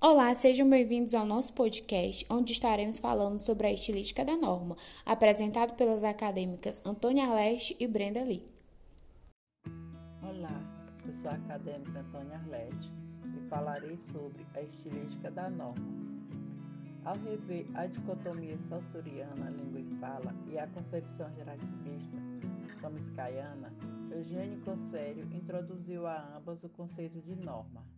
Olá, sejam bem-vindos ao nosso podcast, onde estaremos falando sobre a estilística da norma, apresentado pelas acadêmicas Antônia Arleste e Brenda Lee. Olá, eu sou a acadêmica Antônia Arleste e falarei sobre a estilística da norma. Ao rever a dicotomia saussuriana, língua e fala, e a concepção gerativista tomiscaiana, Eugênio Cossério introduziu a ambas o conceito de norma.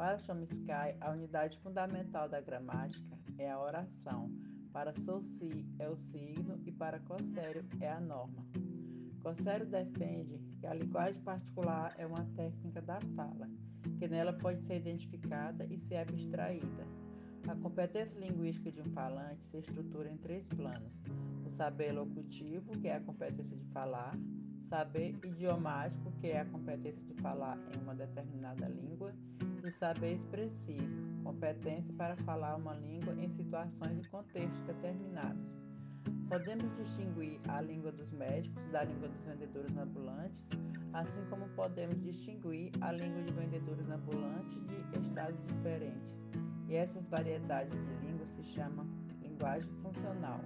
Para Chomsky, a unidade fundamental da gramática é a oração. Para Saussure é o signo e para Cossério é a norma. Cossério defende que a linguagem particular é uma técnica da fala, que nela pode ser identificada e ser abstraída. A competência linguística de um falante se estrutura em três planos: o saber locutivo, que é a competência de falar, saber idiomático, que é a competência de falar em uma determinada língua, e o saber expressivo, competência para falar uma língua em situações e contextos determinados. Podemos distinguir a língua dos médicos da língua dos vendedores ambulantes, assim como podemos distinguir a língua de vendedores ambulantes de estados diferentes. E essas variedades de língua se chamam linguagem funcional.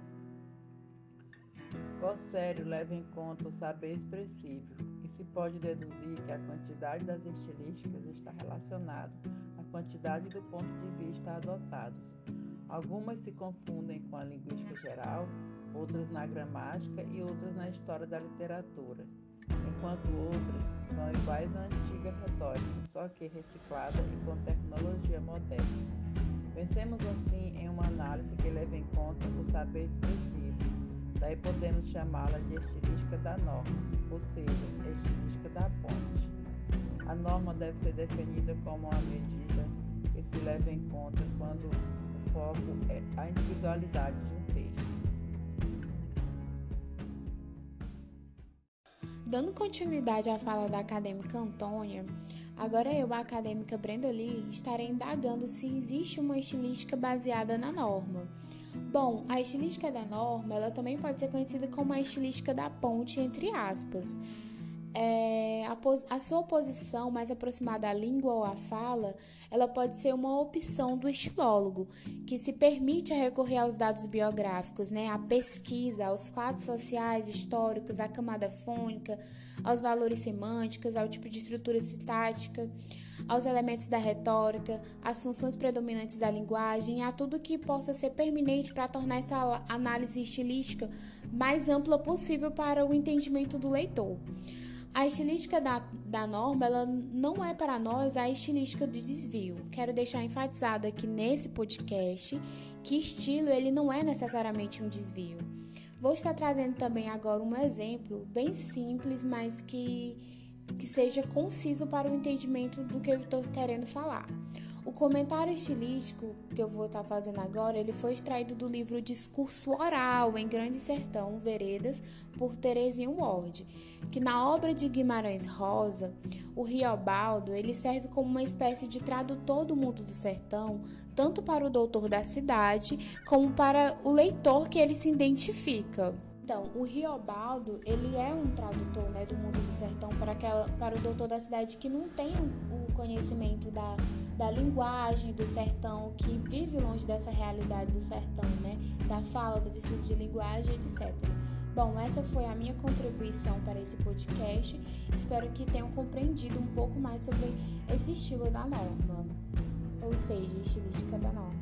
Cossério leva em conta o saber expressivo e se pode deduzir que a quantidade das estilísticas está relacionada à quantidade do ponto de vista adotados. Algumas se confundem com a linguística geral, outras na gramática e outras na história da literatura, enquanto outras são iguais à antiga retórica, só que reciclada e com tecnologia moderna. Pensemos assim em uma análise que leva em conta o saber expressivo Daí podemos chamá-la de estilística da norma, ou seja, estilística da ponte. A norma deve ser definida como uma medida que se leva em conta quando o foco é a individualidade de um texto. Dando continuidade à fala da acadêmica Antônia, agora eu, a acadêmica Brenda Lee, estarei indagando se existe uma estilística baseada na norma. Bom, a estilística da norma, ela também pode ser conhecida como a estilística da ponte, entre aspas. É, a, a, sua posição mais aproximada à língua ou à fala, ela pode ser uma opção do estilólogo, que se permite recorrer aos dados biográficos, né, à pesquisa, aos fatos sociais, históricos, à camada fônica, aos valores semânticos, ao tipo de estrutura sintática, aos elementos da retórica, às funções predominantes da linguagem, a tudo que possa ser permanente para tornar essa análise estilística mais ampla possível para o entendimento do leitor. A estilística da, da norma ela não é para nós a estilística do desvio. Quero deixar enfatizado aqui nesse podcast que estilo ele não é necessariamente um desvio. Vou estar trazendo também agora um exemplo bem simples, mas que, que seja conciso para o entendimento do que eu estou querendo falar. O comentário estilístico que eu vou estar fazendo agora, ele foi extraído do livro Discurso Oral em Grande Sertão, Veredas, por Terezinha Ward, que na obra de Guimarães Rosa, o Riobaldo, ele serve como uma espécie de tradutor do mundo do sertão, tanto para o doutor da cidade, como para o leitor que ele se identifica. Então, o Riobaldo, ele é um tradutor né, do mundo do sertão para, aquela, para o doutor da cidade que não tem o conhecimento da, da linguagem do sertão, que vive longe dessa realidade do sertão, né? Da fala, do vestido de linguagem, etc. Bom, essa foi a minha contribuição para esse podcast. Espero que tenham compreendido um pouco mais sobre esse estilo da norma, ou seja, estilística da norma.